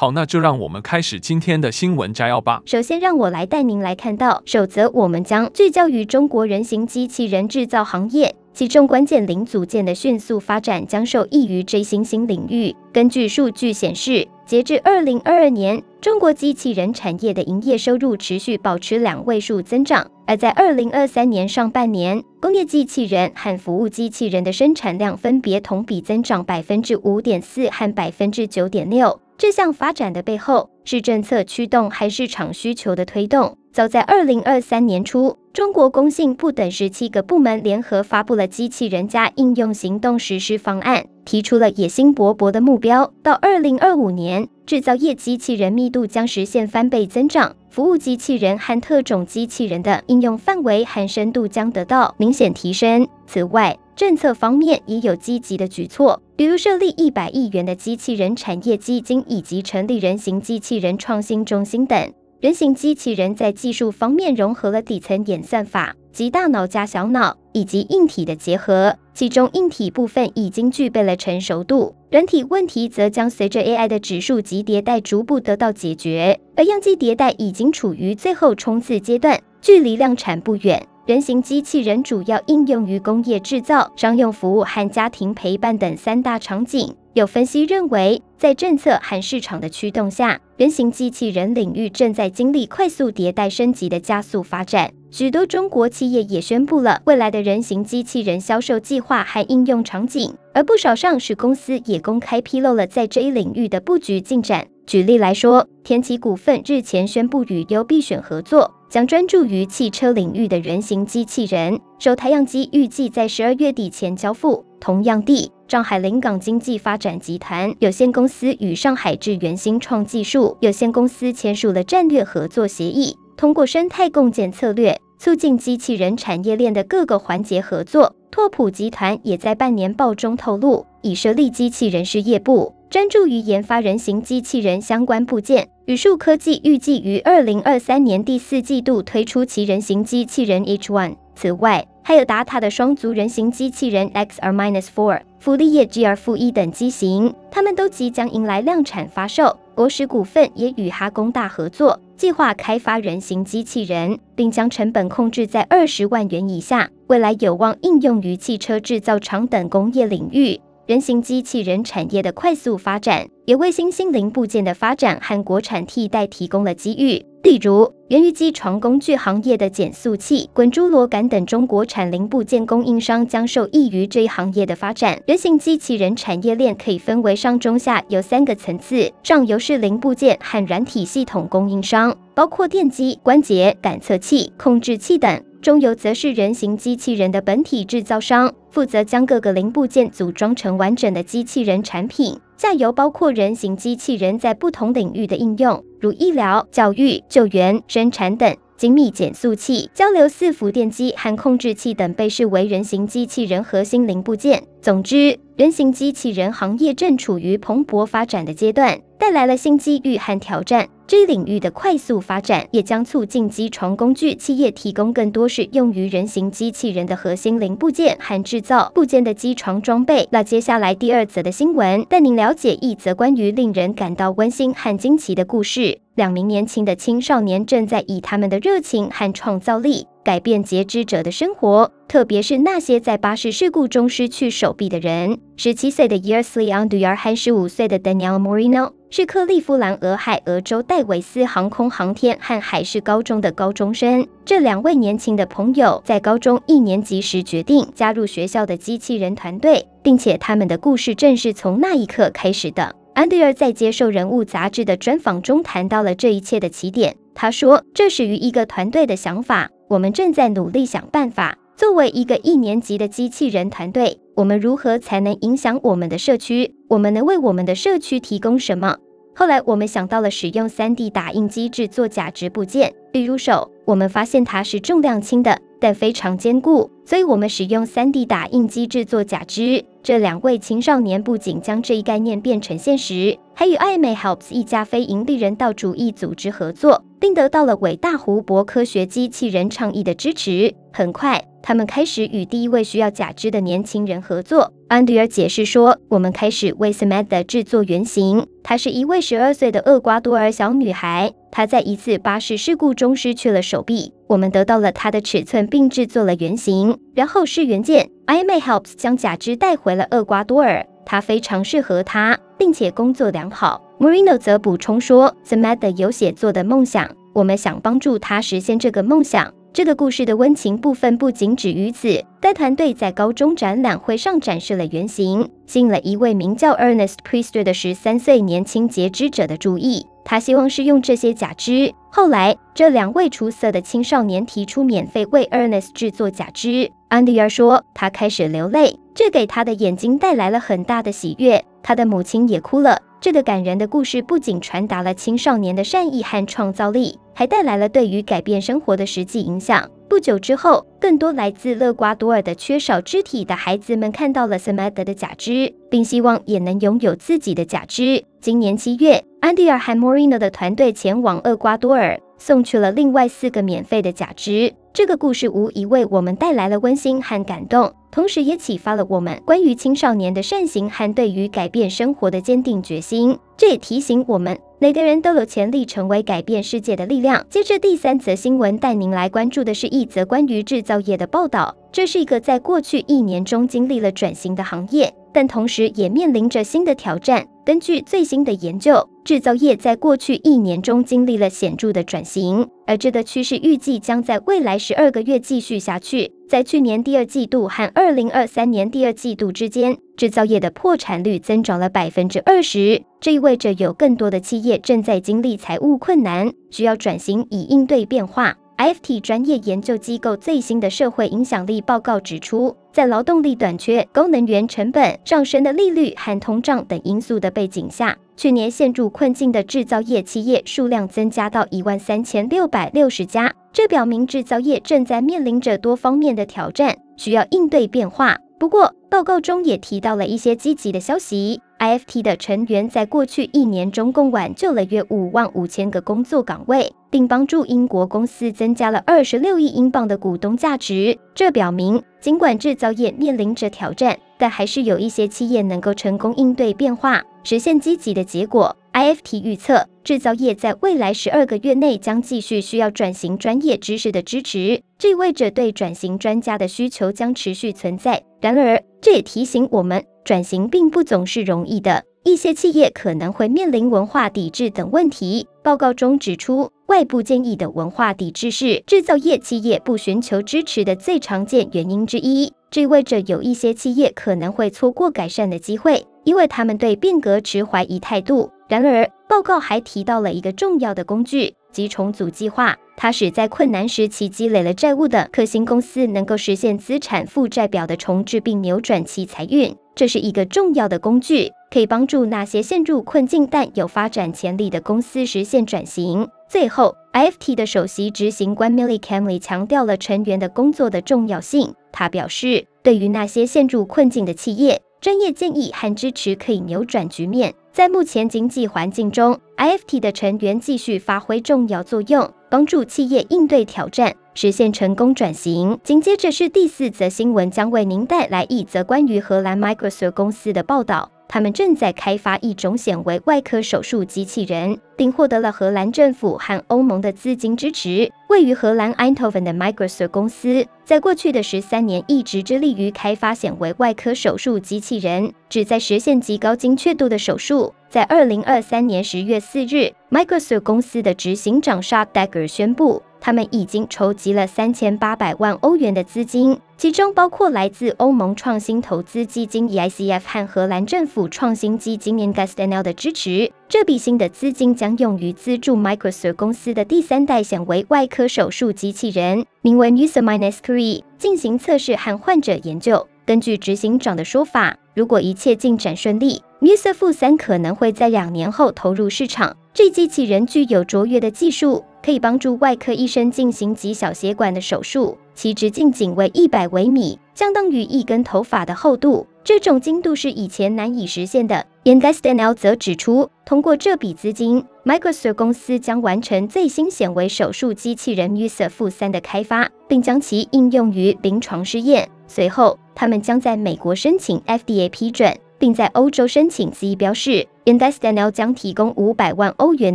好，那就让我们开始今天的新闻摘要吧。首先，让我来带您来看到，首则我们将聚焦于中国人形机器人制造行业，其中关键零组件的迅速发展将受益于这新兴领域。根据数据显示，截至二零二二年，中国机器人产业的营业收入持续保持两位数增长，而在二零二三年上半年，工业机器人和服务机器人的生产量分别同比增长百分之五点四和百分之九点六。这项发展的背后是政策驱动还是市场需求的推动？早在二零二三年初，中国工信部等十七个部门联合发布了机器人加应用行动实施方案，提出了野心勃勃的目标：到二零二五年，制造业机器人密度将实现翻倍增长，服务机器人和特种机器人的应用范围和深度将得到明显提升。此外，政策方面也有积极的举措，比如设立一百亿元的机器人产业基金，以及成立人形机器人创新中心等。人形机器人在技术方面融合了底层演算法及大脑加小脑以及硬体的结合，其中硬体部分已经具备了成熟度，软体问题则将随着 AI 的指数级迭代逐步得到解决，而样机迭代已经处于最后冲刺阶段，距离量产不远。人形机器人主要应用于工业制造、商用服务和家庭陪伴等三大场景。有分析认为，在政策和市场的驱动下，人形机器人领域正在经历快速迭代升级的加速发展。许多中国企业也宣布了未来的人形机器人销售计划和应用场景，而不少上市公司也公开披露了在这一领域的布局进展。举例来说，天齐股份日前宣布与优必选合作。将专注于汽车领域的人形机器人，首台样机预计在十二月底前交付。同样地，上海临港经济发展集团有限公司与上海智源新创技术有限公司签署了战略合作协议，通过生态共建策略，促进机器人产业链的各个环节合作。拓普集团也在半年报中透露，已设立机器人事业部。专注于研发人形机器人相关部件，宇树科技预计于二零二三年第四季度推出其人形机器人 H1。此外，还有达塔的双足人形机器人 X R Minus Four、福利业 G R 负一等机型，他们都即将迎来量产发售。国石股份也与哈工大合作，计划开发人形机器人，并将成本控制在二十万元以下，未来有望应用于汽车制造厂等工业领域。人形机器人产业的快速发展，也为新兴零部件的发展和国产替代提供了机遇。例如，源于机床工具行业的减速器、滚珠螺杆等中国产零部件供应商将受益于这一行业的发展。人形机器人产业链可以分为上中下有三个层次，上游是零部件和软体系统供应商，包括电机、关节、感测器、控制器等。中游则是人形机器人的本体制造商，负责将各个零部件组装成完整的机器人产品。下游包括人形机器人在不同领域的应用，如医疗、教育、救援、生产等。精密减速器、交流伺服电机和控制器等被视为人形机器人核心零部件。总之，人形机器人行业正处于蓬勃发展的阶段，带来了新机遇和挑战。这一领域的快速发展，也将促进机床工具企业提供更多适用于人形机器人的核心零部件和制造部件的机床装备。那接下来第二则的新闻，带您了解一则关于令人感到温馨和惊奇的故事。两名年轻的青少年正在以他们的热情和创造力改变截肢者的生活，特别是那些在巴士事故中失去手臂的人。十七岁的 Yesley Andujar 和十五岁的 Daniel Moreno 是克利夫兰俄亥俄州戴维斯航空航天和海事高中的高中生。这两位年轻的朋友在高中一年级时决定加入学校的机器人团队，并且他们的故事正是从那一刻开始的。安迪尔在接受《人物》杂志的专访中谈到了这一切的起点。他说：“这始于一个团队的想法，我们正在努力想办法。作为一个一年级的机器人团队，我们如何才能影响我们的社区？我们能为我们的社区提供什么？”后来我们想到了使用 3D 打印机制作假肢部件，例如手，我们发现它是重量轻的，但非常坚固，所以我们使用 3D 打印机制作假肢。这两位青少年不仅将这一概念变成现实，还与艾美 Helps 一家非营利人道主义组织合作，并得到了伟大湖泊科学机器人倡议的支持。很快，他们开始与第一位需要假肢的年轻人合作。安迪尔解释说：“我们开始为 Samantha 制作原型。她是一位十二岁的厄瓜多尔小女孩，她在一次巴士事故中失去了手臂。我们得到了她的尺寸，并制作了原型。然后是原件。IMA Helps 将假肢带回了厄瓜多尔，它非常适合他，并且工作良好。Marino 则补充说 samada 有写作的梦想，我们想帮助他实现这个梦想。”这个故事的温情部分不仅止于此。该团队在高中展览会上展示了原型，吸引了一位名叫 Ernest Priester 的十三岁年轻截肢者的注意。他希望是用这些假肢。后来，这两位出色的青少年提出免费为 Ernest 制作假肢。安迪尔说，他开始流泪，这给他的眼睛带来了很大的喜悦。他的母亲也哭了。这个感人的故事不仅传达了青少年的善意和创造力，还带来了对于改变生活的实际影响。不久之后，更多来自厄瓜多尔的缺少肢体的孩子们看到了 Samada 的假肢，并希望也能拥有自己的假肢。今年七月，安迪尔和 Moreno 的团队前往厄瓜多尔，送去了另外四个免费的假肢。这个故事无疑为我们带来了温馨和感动。同时，也启发了我们关于青少年的善行和对于改变生活的坚定决心。这也提醒我们，每个人都有潜力成为改变世界的力量。接着，第三则新闻带您来关注的是一则关于制造业的报道。这是一个在过去一年中经历了转型的行业，但同时也面临着新的挑战。根据最新的研究，制造业在过去一年中经历了显著的转型，而这个趋势预计将在未来十二个月继续下去。在去年第二季度和二零二三年第二季度之间，制造业的破产率增长了百分之二十，这意味着有更多的企业正在经历财务困难，需要转型以应对变化。FT 专业研究机构最新的社会影响力报告指出，在劳动力短缺、高能源成本上升的利率和通胀等因素的背景下，去年陷入困境的制造业企业数量增加到一万三千六百六十家。这表明制造业正在面临着多方面的挑战，需要应对变化。不过，报告中也提到了一些积极的消息。IFT 的成员在过去一年中共挽救了约五万五千个工作岗位，并帮助英国公司增加了二十六亿英镑的股东价值。这表明，尽管制造业面临着挑战，但还是有一些企业能够成功应对变化，实现积极的结果。IFT 预测，制造业在未来十二个月内将继续需要转型专业知识的支持，这意味着对转型专家的需求将持续存在。然而，这也提醒我们，转型并不总是容易的，一些企业可能会面临文化抵制等问题。报告中指出，外部建议的文化抵制是制造业企业不寻求支持的最常见原因之一。这意味着有一些企业可能会错过改善的机会，因为他们对变革持怀疑态度。然而，报告还提到了一个重要的工具，即重组计划。它使在困难时期积累了债务的可行公司能够实现资产负债表的重置，并扭转其财运。这是一个重要的工具，可以帮助那些陷入困境但有发展潜力的公司实现转型。最后，IFT 的首席执行官 Millie Camley 强调了成员的工作的重要性。他表示，对于那些陷入困境的企业，专业建议和支持可以扭转局面。在目前经济环境中，IFT 的成员继续发挥重要作用，帮助企业应对挑战，实现成功转型。紧接着是第四则新闻，将为您带来一则关于荷兰 Microsoft 公司的报道。他们正在开发一种显微外科手术机器人，并获得了荷兰政府和欧盟的资金支持。位于荷兰 Eindhoven 的 Microsur 公司，在过去的十三年一直致力于开发显微外科手术机器人，旨在实现极高精确度的手术。在二零二三年十月四日，Microsur 公司的执行长 Shark Dekker 宣布。他们已经筹集了三千八百万欧元的资金，其中包括来自欧盟创新投资基金 EICF 和荷兰政府创新基金 Ingestnl 的支持。这笔新的资金将用于资助 Microsoft 公司的第三代显微外科手术机器人，名为 Nusa Minus Three，进行测试和患者研究。根据执行长的说法，如果一切进展顺利，Musaf 三可能会在两年后投入市场。这机器人具有卓越的技术，可以帮助外科医生进行极小血管的手术，其直径仅为一百微米，相当于一根头发的厚度。这种精度是以前难以实现的。Invest-NL 则指出，通过这笔资金，Microsoft 公司将完成最新显微手术机器人 User 负三的开发，并将其应用于临床试验。随后，他们将在美国申请 FDA 批准，并在欧洲申请 CE 标示。Indestinel 将提供五百万欧元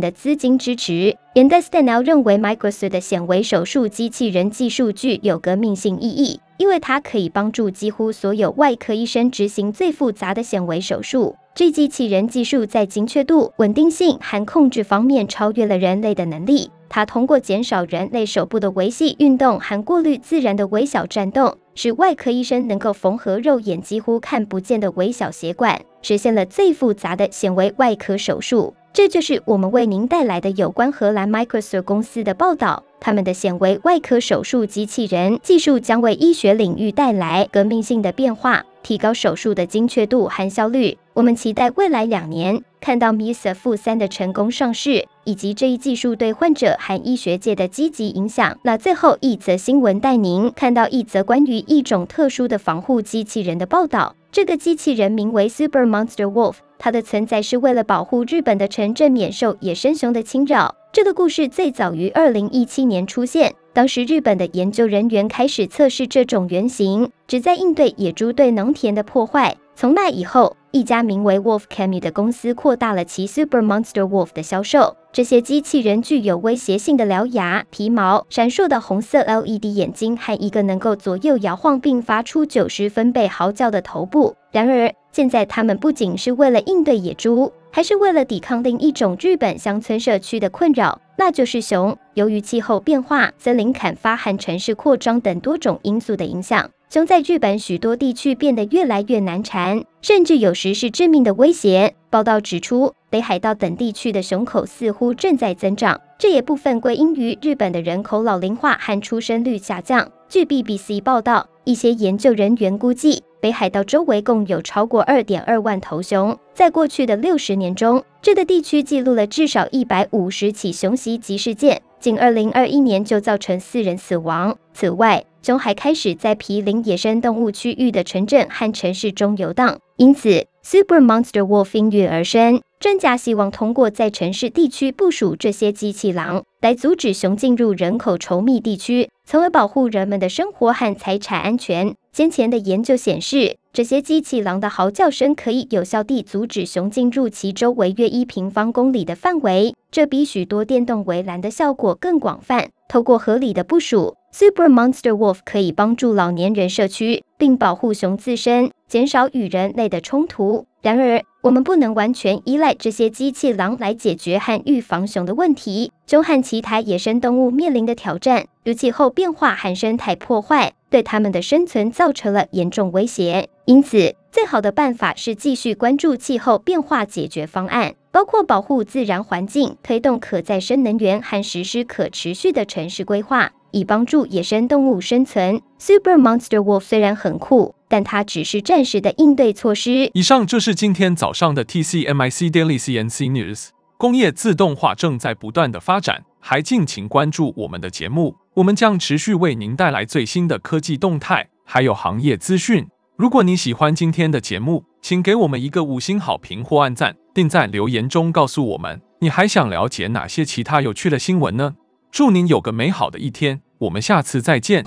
的资金支持。Indestinel 认为，Microsoft 的显微手术机器人技术具有革命性意义。因为它可以帮助几乎所有外科医生执行最复杂的显微手术。这机器人技术在精确度、稳定性和控制方面超越了人类的能力。它通过减少人类手部的微细运动和过滤自然的微小颤动，使外科医生能够缝合肉眼几乎看不见的微小血管，实现了最复杂的显微外科手术。这就是我们为您带来的有关荷兰 Microsurg 公司的报道。他们的显微外科手术机器人技术将为医学领域带来革命性的变化，提高手术的精确度和效率。我们期待未来两年看到 Misa 负三的成功上市，以及这一技术对患者和医学界的积极影响。那最后一则新闻带您看到一则关于一种特殊的防护机器人的报道。这个机器人名为 Super Monster Wolf，它的存在是为了保护日本的城镇免受野生熊的侵扰。这个故事最早于二零一七年出现，当时日本的研究人员开始测试这种原型，旨在应对野猪对农田的破坏。从那以后，一家名为 Wolf Chemy 的公司扩大了其 Super Monster Wolf 的销售。这些机器人具有威胁性的獠牙、皮毛、闪烁的红色 LED 眼睛和一个能够左右摇晃并发出九十分贝嚎叫的头部。然而，现在他们不仅是为了应对野猪。还是为了抵抗另一种日本乡村社区的困扰，那就是熊。由于气候变化、森林砍伐和城市扩张等多种因素的影响，熊在日本许多地区变得越来越难缠，甚至有时是致命的威胁。报道指出，北海道等地区的熊口似乎正在增长，这也部分归因于日本的人口老龄化和出生率下降。据 BBC 报道，一些研究人员估计。北海道周围共有超过二点二万头熊。在过去的六十年中，这个地区记录了至少一百五十起熊袭击事件，仅二零二一年就造成四人死亡。此外，熊还开始在毗邻野生动物区域的城镇和城市中游荡，因此 Super Monster Wolf 应运而生。专家希望通过在城市地区部署这些机器狼，来阻止熊进入人口稠密地区，从而保护人们的生活和财产安全。先前的研究显示，这些机器狼的嚎叫声可以有效地阻止熊进入其周围约一平方公里的范围，这比许多电动围栏的效果更广泛。透过合理的部署，Super Monster Wolf 可以帮助老年人社区，并保护熊自身，减少与人类的冲突。然而，我们不能完全依赖这些机器狼来解决和预防熊的问题。熊和其他野生动物面临的挑战，如气候变化和生态破坏，对它们的生存造成了严重威胁。因此，最好的办法是继续关注气候变化解决方案，包括保护自然环境、推动可再生能源和实施可持续的城市规划。以帮助野生动物生存。Super Monster Wolf 虽然很酷，但它只是暂时的应对措施。以上就是今天早上的 TCMIC Daily CNC News。工业自动化正在不断的发展，还敬请关注我们的节目，我们将持续为您带来最新的科技动态，还有行业资讯。如果你喜欢今天的节目，请给我们一个五星好评或按赞，并在留言中告诉我们你还想了解哪些其他有趣的新闻呢？祝您有个美好的一天，我们下次再见。